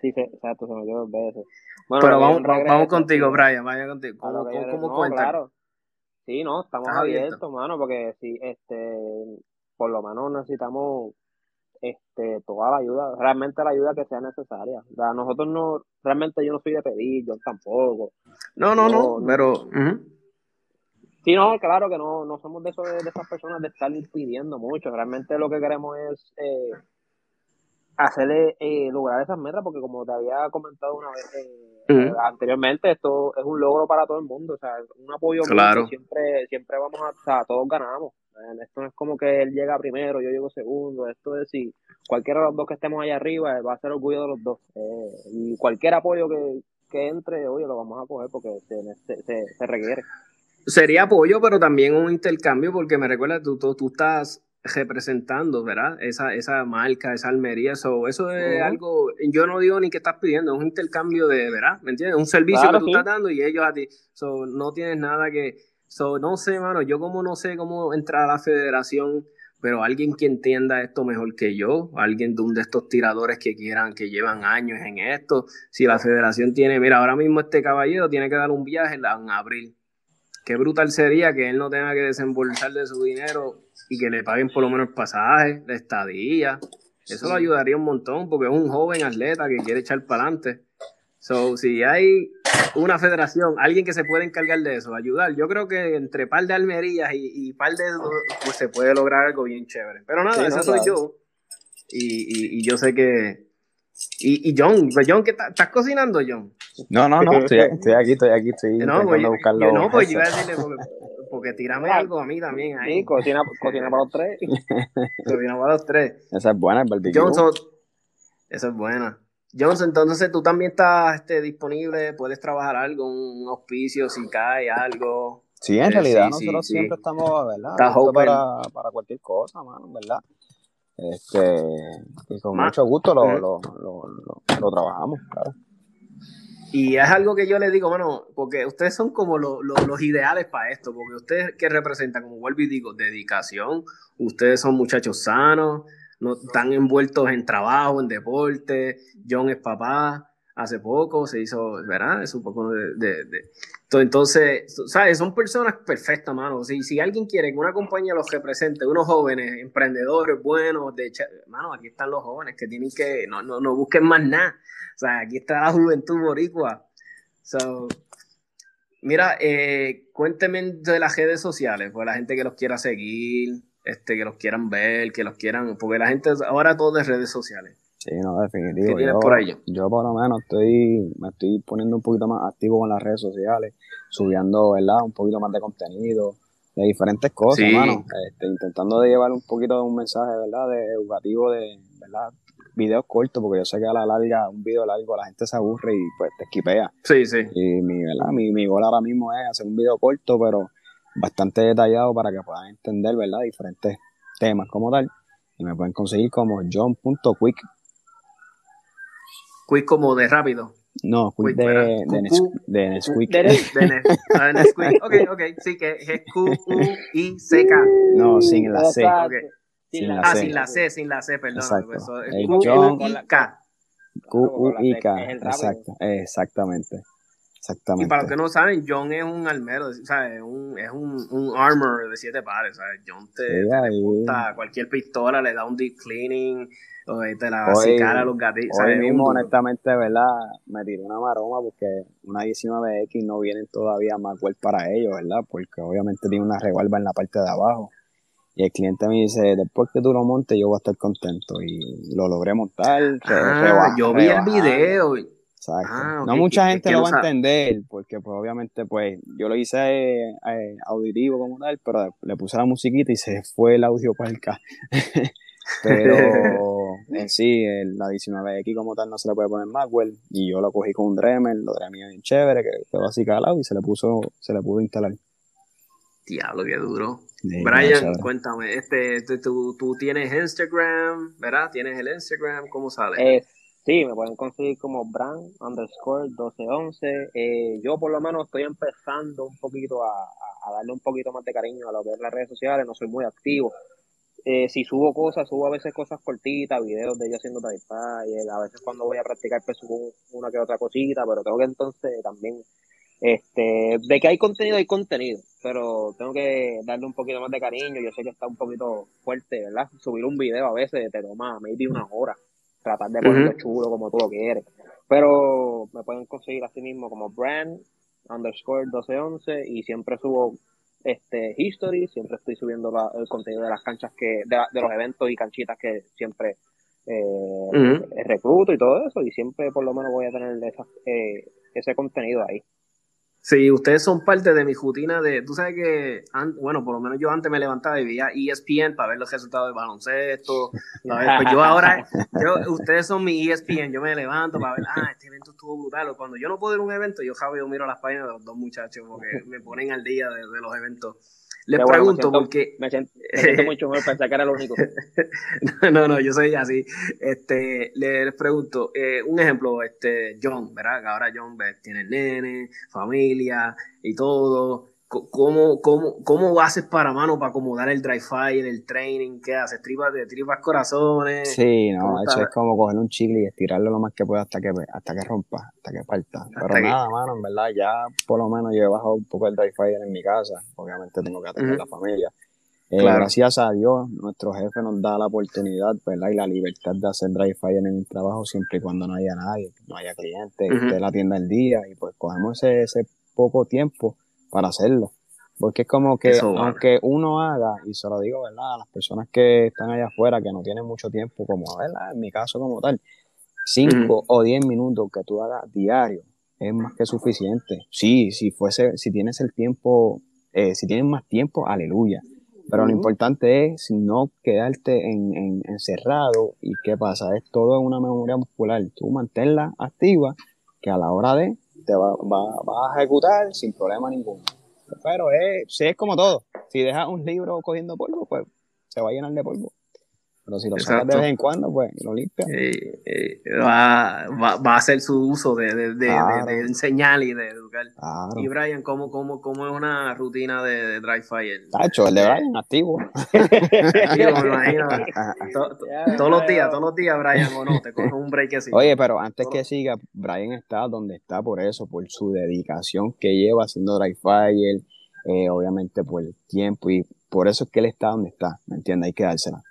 sí, exacto, se me dio dos veces. Pero vamos, vamos contigo, Brian, vaya contigo. ¿Cómo, cómo, Claro. Sí, no, estamos abiertos, mano, porque si, este, por lo menos necesitamos este, toda la ayuda, realmente la ayuda que sea necesaria. O sea, nosotros no, realmente yo no soy de pedir, yo tampoco. No, no, no, pero... Sí, no, claro que no, no somos de, eso, de, esas personas de estar pidiendo mucho. Realmente lo que queremos es eh, hacerle eh, lograr esas metas, porque como te había comentado una vez eh, anteriormente, esto es un logro para todo el mundo. O sea, un apoyo claro. siempre, siempre vamos a, o sea, todos ganamos. Esto no es como que él llega primero, yo llego segundo. Esto es si cualquiera de los dos que estemos allá arriba va a ser orgullo de los dos. y cualquier apoyo que, que entre, oye, lo vamos a coger porque se, se, se requiere sería apoyo, pero también un intercambio, porque me recuerda, tú, tú, tú estás representando, ¿verdad? Esa, esa marca, esa almería, eso eso es algo, yo no digo ni que estás pidiendo, es un intercambio de, ¿verdad? ¿Me entiendes? Un servicio que tú estás dando y ellos a ti, so, no tienes nada que, so, no sé, mano, yo como no sé cómo entrar a la federación, pero alguien que entienda esto mejor que yo, alguien de un de estos tiradores que quieran, que llevan años en esto, si la federación tiene, mira, ahora mismo este caballero tiene que dar un viaje en abril, qué brutal sería que él no tenga que desembolsar de su dinero y que le paguen por lo menos el pasaje, la estadía. Eso lo ayudaría un montón porque es un joven atleta que quiere echar para adelante. So, si hay una federación, alguien que se puede encargar de eso, ayudar, yo creo que entre par de almerías y, y par de pues se puede lograr algo bien chévere. Pero nada, eso soy yo. Y, y, yo sé que. Y, y John, John, ¿qué estás cocinando, John? No, no, no, estoy, estoy aquí, estoy aquí, estoy no, pues, buscarlo. Yo no, pues yo iba a decirle, porque, porque tírame algo a mí también ahí. Sí, cocina, cocina para los tres. cocina para los tres. Esa es buena, el barbecue. Johnson, esa es buena. Johnson, entonces tú también estás este, disponible, puedes trabajar algo, un auspicio, si cae algo. Sí, en eh, realidad nosotros siempre estamos, ¿verdad? Para, para cualquier cosa, mano, ¿verdad? Este, y con mucho gusto lo, lo, lo, lo, trabajamos, claro. Y es algo que yo les digo, bueno, porque ustedes son como los ideales para esto, porque ustedes que representan, como vuelvo y digo, dedicación, ustedes son muchachos sanos, no están envueltos en trabajo, en deporte, John es papá, hace poco se hizo, ¿verdad? Es un poco de... Entonces, ¿sabes? Son personas perfectas, mano. Si, si alguien quiere que una compañía los represente, unos jóvenes, emprendedores buenos, de mano, aquí están los jóvenes que tienen que, no, no, no busquen más nada. O sea, aquí está la juventud boricua. So, mira, eh, cuénteme de las redes sociales, pues la gente que los quiera seguir, este, que los quieran ver, que los quieran, porque la gente ahora todo de redes sociales. Sí, no, definitivo. ¿Qué yo, por ello? Yo por lo menos estoy, me estoy poniendo un poquito más activo con las redes sociales, subiendo, ¿verdad? Un poquito más de contenido, de diferentes cosas, hermano. Este, intentando de llevar un poquito de un mensaje, ¿verdad? De educativo, de, ¿verdad? Videos cortos, porque yo sé que a la larga, un video largo, la gente se aburre y pues te esquipea. Sí, sí. Y mi, ¿verdad? Mi, mi gol ahora mismo es hacer un video corto, pero bastante detallado para que puedan entender, ¿verdad? Diferentes temas como tal. Y me pueden conseguir como john.quick Quick como de rápido. No, Quick de, de, de Nesquik. De, Nesquik. Ok, ok, sí, que es Q-U-I-C-K. No, sin la C. Sin la ah, sin la C, sin la C, perdón. Exacto. Q-U-I-K. Q-U-I-K, exacto, exactamente. Exactamente. Y para los que no saben, John es un armero, o sea, es un, es un, un armor de siete pares, ¿sabes? John te, te cualquier pistola, le da un deep cleaning, o te la va a los gatitos. Hoy mismo, honestamente, ¿verdad? Me tiré una maroma porque una 19X no vienen todavía más web para ellos, ¿verdad? Porque obviamente tiene una revuelva en la parte de abajo. Y el cliente me dice, después que tú lo montes, yo voy a estar contento. Y lo logré montar. Ah, yo vi el video. Ah, no mucha gente lo va a entender, porque pues, obviamente pues yo lo hice eh, auditivo como tal, pero le puse la musiquita y se fue el audio para el ca. pero en sí, la 19X como tal no se le puede poner Maxwell, y yo lo cogí con un Dremel, lo Dremel bien chévere, que quedó así calado y se le puso, se le pudo instalar. Diablo, qué duro. Brian, cuéntame, este, este, tú, tú, tienes Instagram, ¿verdad? ¿Tienes el Instagram? ¿Cómo sale? Eh, Sí, me pueden conseguir como brand underscore 1211. Eh, yo por lo menos estoy empezando un poquito a, darle un poquito más de cariño a lo que es las redes sociales, no soy muy activo. Eh, si subo cosas, subo a veces cosas cortitas, videos de yo haciendo y a veces cuando voy a practicar pues subo una que otra cosita, pero creo que entonces también, este, de que hay contenido, hay contenido, pero tengo que darle un poquito más de cariño, yo sé que está un poquito fuerte, ¿verdad? Subir un video a veces te toma maybe una hora tratar de ponerlo chulo como tú lo quieres. Pero me pueden conseguir así mismo como brand underscore 1211 y siempre subo este history, siempre estoy subiendo el contenido de las canchas que, de, los eventos y canchitas que siempre eh, recluto y todo eso, y siempre por lo menos voy a tener eh, ese contenido ahí. Sí, ustedes son parte de mi rutina de, tú sabes que, bueno, por lo menos yo antes me levantaba y veía ESPN para ver los resultados de baloncesto. Pues yo ahora, yo, ustedes son mi ESPN, yo me levanto para ver, ah, este evento estuvo brutal. Cuando yo no puedo ir a un evento, yo, Javi, yo miro las páginas de los dos muchachos porque me ponen al día de los eventos. Les pregunto porque... Me siento, mucho mejor pensar que era lo único. no, no, yo soy así. Este, les pregunto, eh, un ejemplo, este, John, ¿verdad? Que ahora John tiene nene, familia y todo. ¿Cómo, cómo, cómo haces para mano para acomodar el dry fire, el training? ¿Qué haces? ¿Tripas, de tripas corazones? Sí, no, eso es como coger un chicle y estirarlo lo más que pueda hasta que, hasta que rompa, hasta que parta. Pero nada, mano, en verdad, ya por lo menos yo he bajado un poco el dry fire en mi casa. Obviamente tengo que atender a la familia. Eh, gracias a Dios, nuestro jefe nos da la oportunidad, ¿verdad? Y la libertad de hacer dry fire en el trabajo siempre y cuando no haya nadie, no haya clientes, uh esté la tienda el día y pues cogemos ese, ese poco tiempo para hacerlo. Porque es como que, aunque uno haga, y se lo digo, ¿verdad? A las personas que están allá afuera, que no tienen mucho tiempo, como, ¿verdad? En mi caso como tal, cinco o diez minutos que tú hagas diario es más que suficiente. Sí, si fuese, si tienes el tiempo, eh, si tienes más tiempo, aleluya. Pero lo importante es no quedarte en, encerrado y qué pasa, es todo una memoria muscular. Tú manténla activa, que a la hora de te va, va, a ejecutar sin problema ninguno. Pero es, sí, es como todo. Si dejas un libro cogiendo polvo, pues se va a llenar de polvo. Pero si lo sacas de vez en cuando, pues lo limpias. Eh, eh, va, va, va, a hacer su uso de, de, de, de enseñar y de educar. Y Brian, ¿cómo, cómo, cómo es una rutina de, dry fire? Tacho, el de Brian, activo. todos los días, todos los días, Brian, o no, te cojo un break así. Oye, pero antes que siga, Brian está donde está por eso, por su dedicación que lleva haciendo dry fire, eh, obviamente por el tiempo y por eso es que él está donde está, ¿me entiendes? Hay que dársela.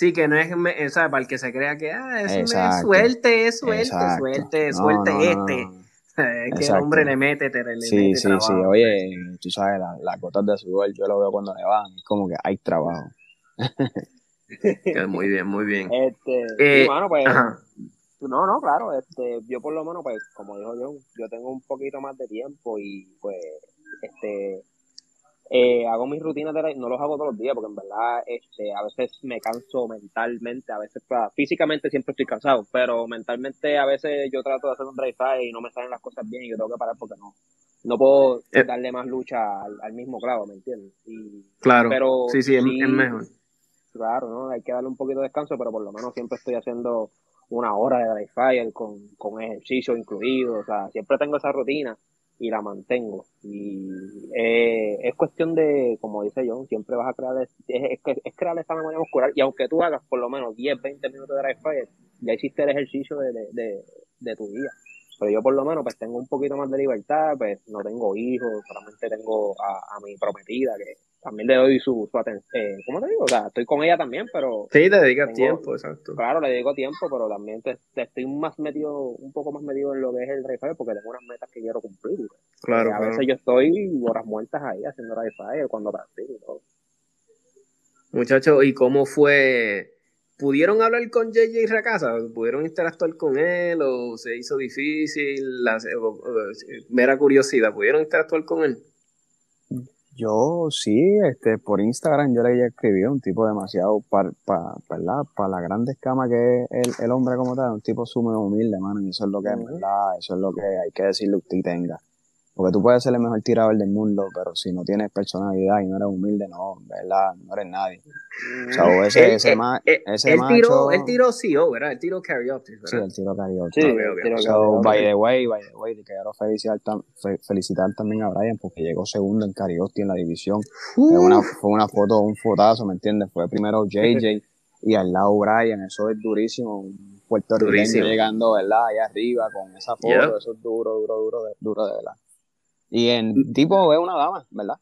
Sí, que no es, o sea, para el que se crea que, ah, es, suerte, es suerte, suerte, suerte este. es que el hombre le mete, te, le sí, sí, sí, oye, tú sabes, las la gotas de sudor, yo lo veo cuando le van, es como que hay trabajo. muy bien, muy bien. Este, eh, pues, no, no, claro, este, yo por lo menos, pues, como dijo yo, yo tengo un poquito más de tiempo y, pues, este, eh, hago mis rutinas de no los hago todos los días porque en verdad este, a veces me canso mentalmente, a veces físicamente siempre estoy cansado, pero mentalmente a veces yo trato de hacer un dry fire y no me salen las cosas bien y yo tengo que parar porque no no puedo eh. darle más lucha al, mismo clavo, ¿me entiendes? Y, claro, pero sí, sí, es, mejor. Claro, ¿no? Hay que darle un poquito de descanso, pero por lo menos siempre estoy haciendo una hora de dry fire con, con ejercicio incluido, o sea, siempre tengo esa rutina y la mantengo. Y eh, es cuestión de, como dice John, siempre vas a crear, es, es, crear esa memoria muscular. Y aunque tú hagas por lo menos 10, 20 minutos de dry fire, ya hiciste el ejercicio de, de, de, tu día. Pero yo por lo menos pues tengo un poquito más de libertad, pues no tengo hijos, solamente tengo a, a mi prometida que también le doy su, su atención. Eh, ¿Cómo te digo? O sea, estoy con ella también, pero. Sí, te dedicas tiempo, exacto. Claro, le dedico tiempo, pero también te, estoy más metido, un poco más metido en lo que es el Fire porque tengo unas metas que quiero cumplir. Claro. a veces yo estoy horas muertas ahí haciendo Fire cuando practico y todo. Muchachos, ¿y cómo fue? ¿Pudieron hablar con JJ Racasa? ¿Pudieron interactuar con él o se hizo difícil? La, mera curiosidad, ¿pudieron interactuar con él? Yo sí, este, por Instagram yo le escribí un tipo demasiado para pa, pa, la grande escama que es el, hombre como tal, un tipo sumamente humilde, mano, y eso es lo que es verdad, eso es lo que hay que decirle que usted tenga. Porque tú puedes ser el mejor tirador del mundo, pero si no tienes personalidad y no eres humilde, no, ¿verdad? No eres nadie. O sea, mm. ese, ese, ma ese macho... Tiró, él tiró CEO, ¿verdad? El tiro karaoke, ¿verdad? Sí, el tiro karaoke. Sí, okay, so, by the way, by the way, quiero felicitar, felicitar también a Brian porque llegó segundo en karaoke en la división. Fue, una, fue una foto, un fotazo, ¿me entiendes? Fue primero JJ y al lado Brian, eso es durísimo. Un puertorriqueño llegando, ¿verdad? Allá arriba con esa foto, eso es duro, duro, duro, de, duro de verdad. Y en tipo es una dama, ¿verdad?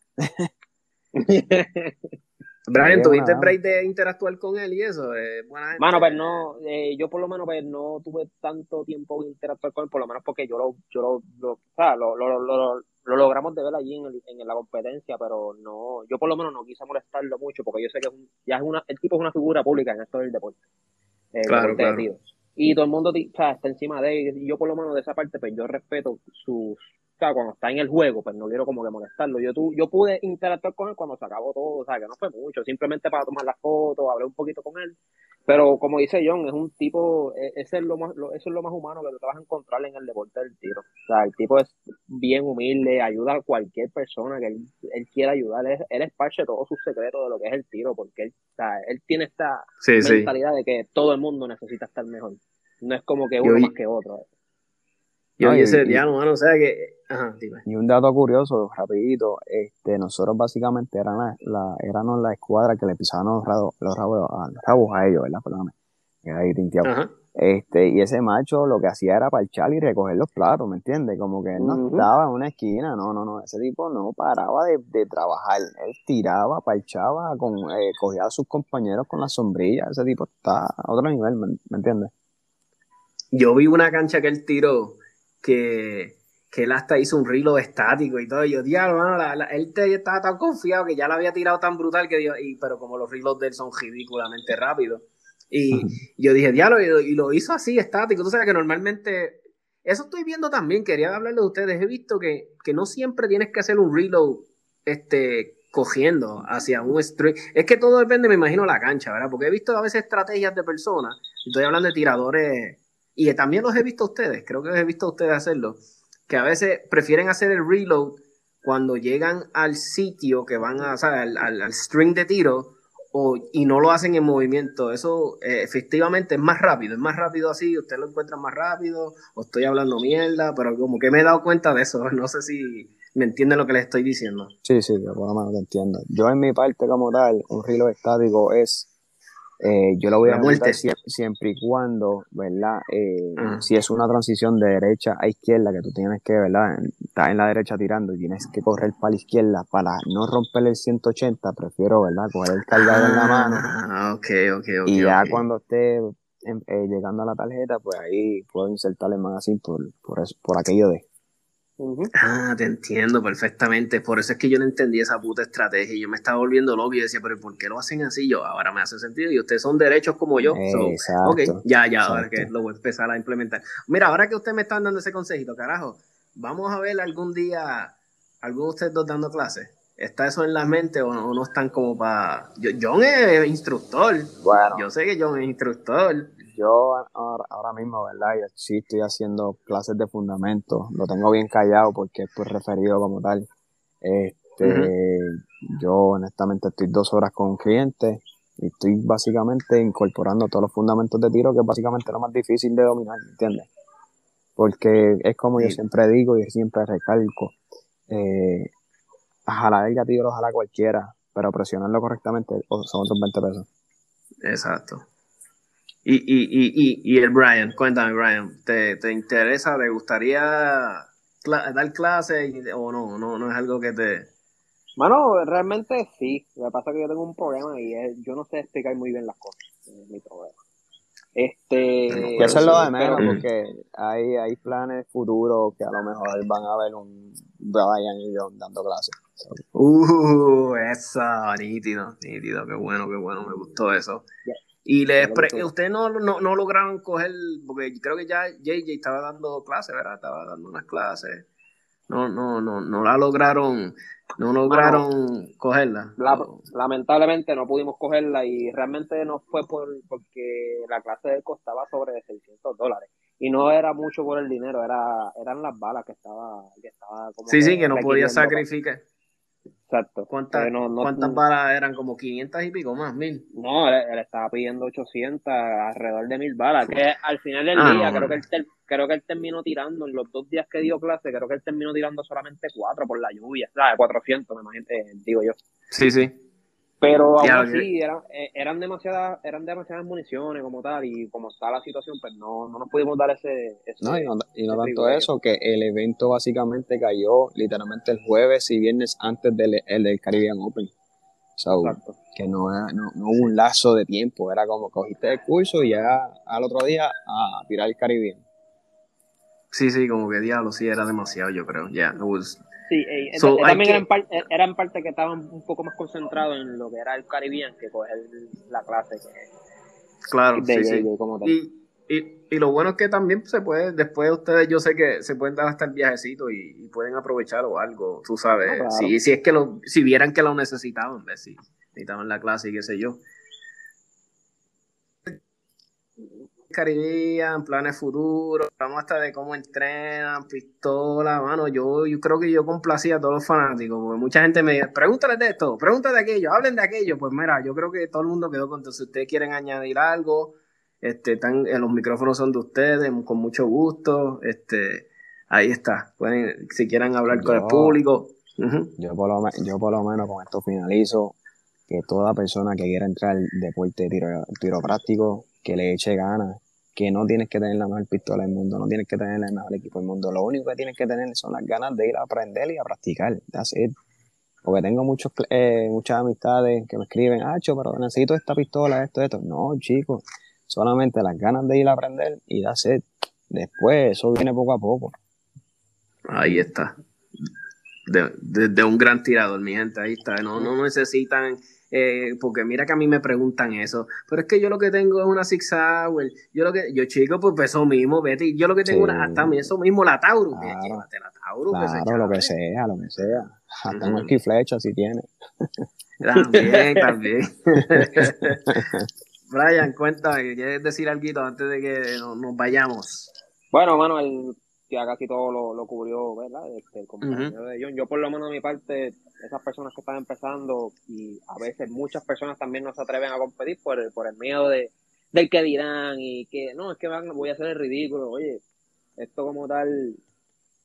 Brian, ¿tuviste el break de interactuar con él y eso? Eh, Mano, pues no, eh, yo por lo menos pues no tuve tanto tiempo de interactuar con él, por lo menos porque yo lo, yo lo, o sea, lo, lo, lo, logramos de ver allí en, en, la competencia, pero no, yo por lo menos no quise molestarlo mucho, porque yo sé que es un, ya es una, el tipo es una figura pública en esto del deporte. Eh, claro, claro. Y todo el mundo o sea, está encima de él, y yo por lo menos de esa parte, pues yo respeto sus cuando está en el juego, pues no quiero como que molestarlo. Yo, tu, yo pude interactuar con él cuando se acabó todo, o sea, que no fue mucho, simplemente para tomar las fotos, hablar un poquito con él. Pero como dice John, es un tipo, e, ese es lo más, eso es lo más humano que te vas a encontrar en el deporte del tiro. O sea, el tipo es bien humilde, ayuda a cualquier persona que él, quiera ayudar. Él, él esparce todos sus secretos de lo que es el tiro, porque él, o sea, él tiene esta mentalidad de que todo el mundo necesita estar mejor. No es como que uno más que otro. Yo y, ese o sea que. Y un dato curioso, rapidito, este, nosotros básicamente eran la, la, éramos la escuadra que le pisaban los, rabos, los rabos, a ellos, ¿verdad? Perdóname. Ahí Este, y ese macho lo que hacía era parchar y recoger los platos, ¿me entiendes? Como que él no estaba en una esquina, no, no, no, ese tipo no paraba de, de trabajar, él tiraba, parchaba, con, eh, cogía a sus compañeros con la sombrilla, ese tipo está a otro nivel, ¿me, ¿me entiendes? Yo vi una cancha que él tiró que, que él hasta hizo un rilo estático y todo. Y yo, diablo, él estaba tan confiado que ya la había tirado tan brutal que y, pero como los reloads de él son ridículamente rápidos. Y yo dije, diablo, y, lo hizo así estático. Tú sabes que normalmente, eso estoy viendo también, quería hablarle de ustedes. He visto que, que no siempre tienes que hacer un reload este, cogiendo hacia un string. Es que todo depende, me imagino, la cancha, ¿verdad? Porque he visto a veces estrategias de personas, estoy hablando de tiradores y también los he visto a ustedes, creo que los he visto a ustedes hacerlo, que a veces prefieren hacer el reload cuando llegan al sitio que van a, o sea, al, string de tiro o, y no lo hacen en movimiento. Eso eh, efectivamente es más rápido, es más rápido así, ustedes lo encuentran más rápido, o estoy hablando mierda, pero como que me he dado cuenta de eso, no sé si me entienden lo que les estoy diciendo. Sí, sí, por lo menos te entiendo. Yo en mi parte como tal, un reload estático es eh, yo lo voy a muerte siempre, y cuando, ¿verdad? Eh, si es una transición de derecha a izquierda, que tú tienes que, ¿verdad? Estás en la derecha tirando y tienes que correr para la izquierda para no romper el 180, prefiero, ¿verdad? Coger el cargador en la mano. Ah, ok, ok, ok. Y ya cuando esté eh, llegando a la tarjeta, pues ahí puedo insertarle más así por, por, eso, por aquello de Ah, te entiendo perfectamente. Por eso es que yo no entendí esa puta estrategia. Yo me estaba volviendo loco y decía, pero ¿por qué lo hacen así? Yo, ahora me hace sentido. Y ustedes son derechos como yo. ok, ya, ya, ahora que lo voy a empezar a implementar. Mira, ahora que ustedes me están dando ese consejito, carajo, vamos a ver algún día, alguno de ustedes dos dando clases. ¿Está eso en la mente o no, están como para... John es instructor. Bueno. Yo sé que John es instructor yo ahora, mismo, ¿verdad? Yo sí estoy haciendo clases de fundamento, lo tengo bien callado porque es pues referido como tal. Este, Yo honestamente estoy dos horas con un cliente Y estoy básicamente incorporando todos los fundamentos de tiro, que es básicamente lo más difícil de dominar, ¿entiendes? Porque es como yo siempre digo y siempre recalco, eh, jalar el gatillo lo jala cualquiera, pero presionarlo correctamente son otros 20 pesos. Exacto. Y, y, y, y, el Brian, cuéntame, Brian, ¿te, te interesa, te gustaría dar clases o no? no? No es algo que te... Bueno, realmente sí. Lo que pasa es que yo tengo un problema y es, yo no sé explicar muy bien las cosas. Es mi problema. Este, que eso es lo de menos, porque hay, hay planes futuros que a lo mejor van a ver un Brian y John dando clases. Uh, eso, nítido, nítido, qué bueno, qué bueno, me gustó eso. Y les ustedes no, no, no, lograron coger, porque creo que ya JJ estaba dando clases, ¿verdad? Estaba dando unas clases. No, no, no, no la lograron, no lograron cogerla. lamentablemente no pudimos cogerla y realmente no fue por, porque la clase costaba sobre 600 dólares. Y no era mucho por el dinero, era, eran las balas que estaba, que estaba como Sí, sí, que no podía sacrificar. Exacto. ¿Cuántas, ¿cuántas balas eran? ¿Como 500 y pico más? ¿Mil? No, él, estaba pidiendo 800, alrededor de mil balas. Que al final del ah, día, creo, que él, creo que él terminó tirando, en los dos días que dio clase, creo que él terminó tirando solamente cuatro por la lluvia. ¿Sabes? 400, me imagino, eh, digo yo. Sí, sí. Pero aún así, eran, eh, eran, demasiadas, eran demasiadas municiones como tal, y como está la situación, pues no, no nos pudimos dar ese... no, y no, y no tanto eso, que el evento básicamente cayó literalmente el jueves y viernes antes del, el del Caribbean Open. So, que no, no, no, hubo un lazo de tiempo, era como cogiste el curso y ya al otro día a tirar el Caribbean. Sí, sí, como que diablo, sí, era demasiado, yo creo. Ya, Sí, eh, también eran, parte, eh, eran parte que estaban un poco más concentrados en lo que era el Caribbean que coger la clase que claro, sí, sí. Y, y, y, lo bueno es que también se puede, después ustedes yo sé que se pueden dar hasta el viajecito y, pueden aprovechar o algo, tú sabes, ah, si, si es que lo, si vieran que lo necesitaban, si necesitaban la clase y qué sé yo. Caribbean, planes futuros, vamos hasta de cómo entrenan, pistola, mano, yo, yo creo que yo complacía a todos los fanáticos, porque mucha gente me dice, pregúntale de esto, pregúntale de aquello, hablen de aquello, pues mira, yo creo que todo el mundo quedó contento, si ustedes quieren añadir algo, este, están, eh, los micrófonos son de ustedes, con mucho gusto, este, ahí está, pueden, si quieren hablar con el público. yo, por lo, yo por lo menos con esto finalizo, que toda persona que quiera entrar al deporte de tiro, tiro práctico, que le eche ganas, que no tienes que tener la mejor pistola del mundo, no tienes que tener el mejor equipo del mundo, lo único que tienes que tener son las ganas de ir a aprender y a practicar, that's it. Porque tengo muchos, eh, muchas amistades que me escriben, ah, pero necesito esta pistola, esto, esto. No, chicos, solamente las ganas de ir a aprender y that's it. Después, eso viene poco a poco. Ahí está. De, de, un gran tirador, mi gente, ahí está. No, no necesitan eh, porque mira que a mí me preguntan eso, pero es que yo lo que tengo es una Six Hour, yo lo que, yo chico, pues, pues eso mismo, vete, yo lo que tengo es una, hasta eso mismo, la Taurus, claro, llévate la Taurus, claro, lo que sea, lo que sea, hasta un esquí flecha si tiene. También, también. Brian, cuéntame, ¿quieres decir algo antes de que nos, vayamos? Bueno, Manuel, ya casi todo lo, lo cubrió, ¿verdad? Este, el compañero de John. Yo, por lo menos, de mi parte, esas personas que están empezando y a veces muchas personas también no se atreven a competir por el, por el miedo de, del que dirán y que no, es que van, voy a hacer el ridículo. Oye, esto como tal,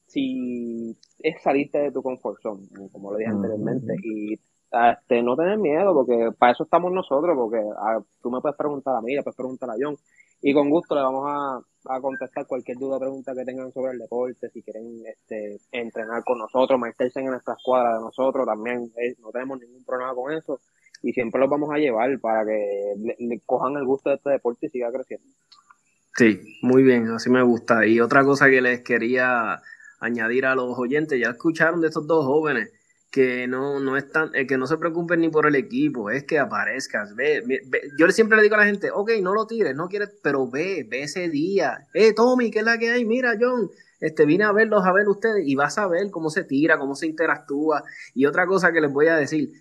si es salirte de tu confort zone, como lo dije anteriormente, y este, no tener miedo, porque para eso estamos nosotros, porque ah, tú me puedes preguntar a mí, le puedes preguntar a John, y con gusto le vamos a, a contestar cualquier duda o pregunta que tengan sobre el deporte, si quieren este, entrenar con nosotros, meterse en nuestra escuadra de nosotros, también eh, no tenemos ningún problema con eso y siempre los vamos a llevar para que le, cojan el gusto de este deporte y siga creciendo. Sí, muy bien, así me gusta. Y otra cosa que les quería añadir a los oyentes, ya escucharon de estos dos jóvenes que no, no están, eh, que no se preocupen ni por el equipo, es que aparezcas, ve, yo siempre le digo a la gente, ok, no lo tires, no quieres, pero ve, ve ese día, eh, Tommy, ¿qué es la que hay? Mira, John, este, vine a verlos, a ver ustedes, y vas a ver cómo se tira, cómo se interactúa, y otra cosa que les voy a decir,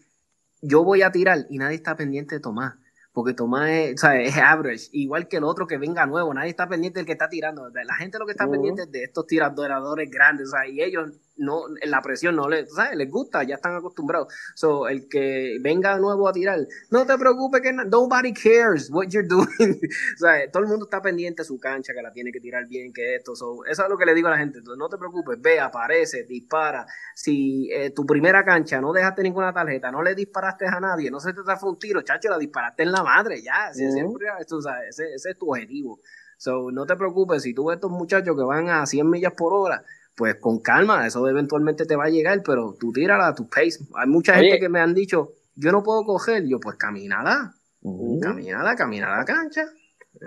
yo voy a tirar y nadie está pendiente de Tomás, porque Tomás es, o sea, es average, igual que el otro que venga nuevo, nadie está pendiente del que está tirando, la gente lo que está pendiente es de estos tiradores grandes, o sea, y ellos no, la presión no les, ¿sabes? les gusta, ya están acostumbrados. So, el que venga de nuevo a tirar, no te preocupes que nobody cares what you're doing. o sea, todo el mundo está pendiente de su cancha, que la tiene que tirar bien, que esto. So, eso es lo que le digo a la gente. no te preocupes, ve, aparece, dispara. Si eh, tu primera cancha no dejaste ninguna tarjeta, no le disparaste a nadie, no se te fue un tiro, chacho, la disparaste en la madre, ya. ese, ese es tu objetivo. So, no te preocupes, si tú ves estos muchachos que van a 100 millas por hora, pues con calma, eso eventualmente te va a llegar, pero tú tírala a tu pace. Hay mucha gente que me han dicho, yo no puedo coger, yo pues caminala, uh caminala, camina a la cancha.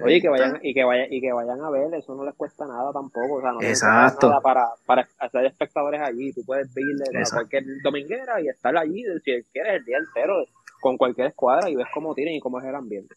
Oye, que vayan, y que vayan, y que vayan a ver, eso no les cuesta nada tampoco, o sea, no Exacto. nada para, para hacer espectadores allí, tú puedes ir a cualquier dominguera y estar allí, si quieres, el día entero, con cualquier escuadra y ves cómo tienen y cómo es el ambiente.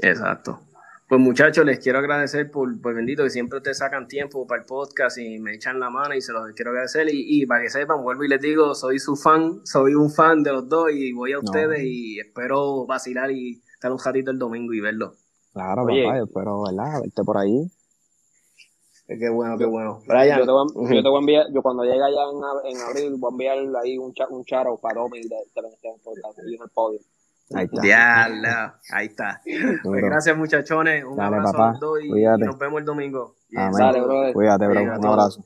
Exacto. Pues muchachos, les quiero agradecer por, por bendito que siempre ustedes sacan tiempo para el podcast y me echan la mano y se los quiero agradecer. Y, para que sepan, vuelvo y les digo, soy su fan, soy un fan de los dos y voy a ustedes y espero vacilar y estar un ratito el domingo y verlo. Claro, papá, espero, ¿verdad? Verte por ahí. Qué bueno, qué bueno. Brian, yo, te voy, yo te voy a enviar, yo cuando llegue allá en, en abril, voy a enviar ahí un, un charo para Domi de, de, en el podio. Ahí está. ahí está. Pues gracias, muchachones. Un abrazo a todos y, nos vemos el domingo. Cuídate, bro. Un abrazo.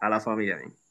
A la familia. Bien.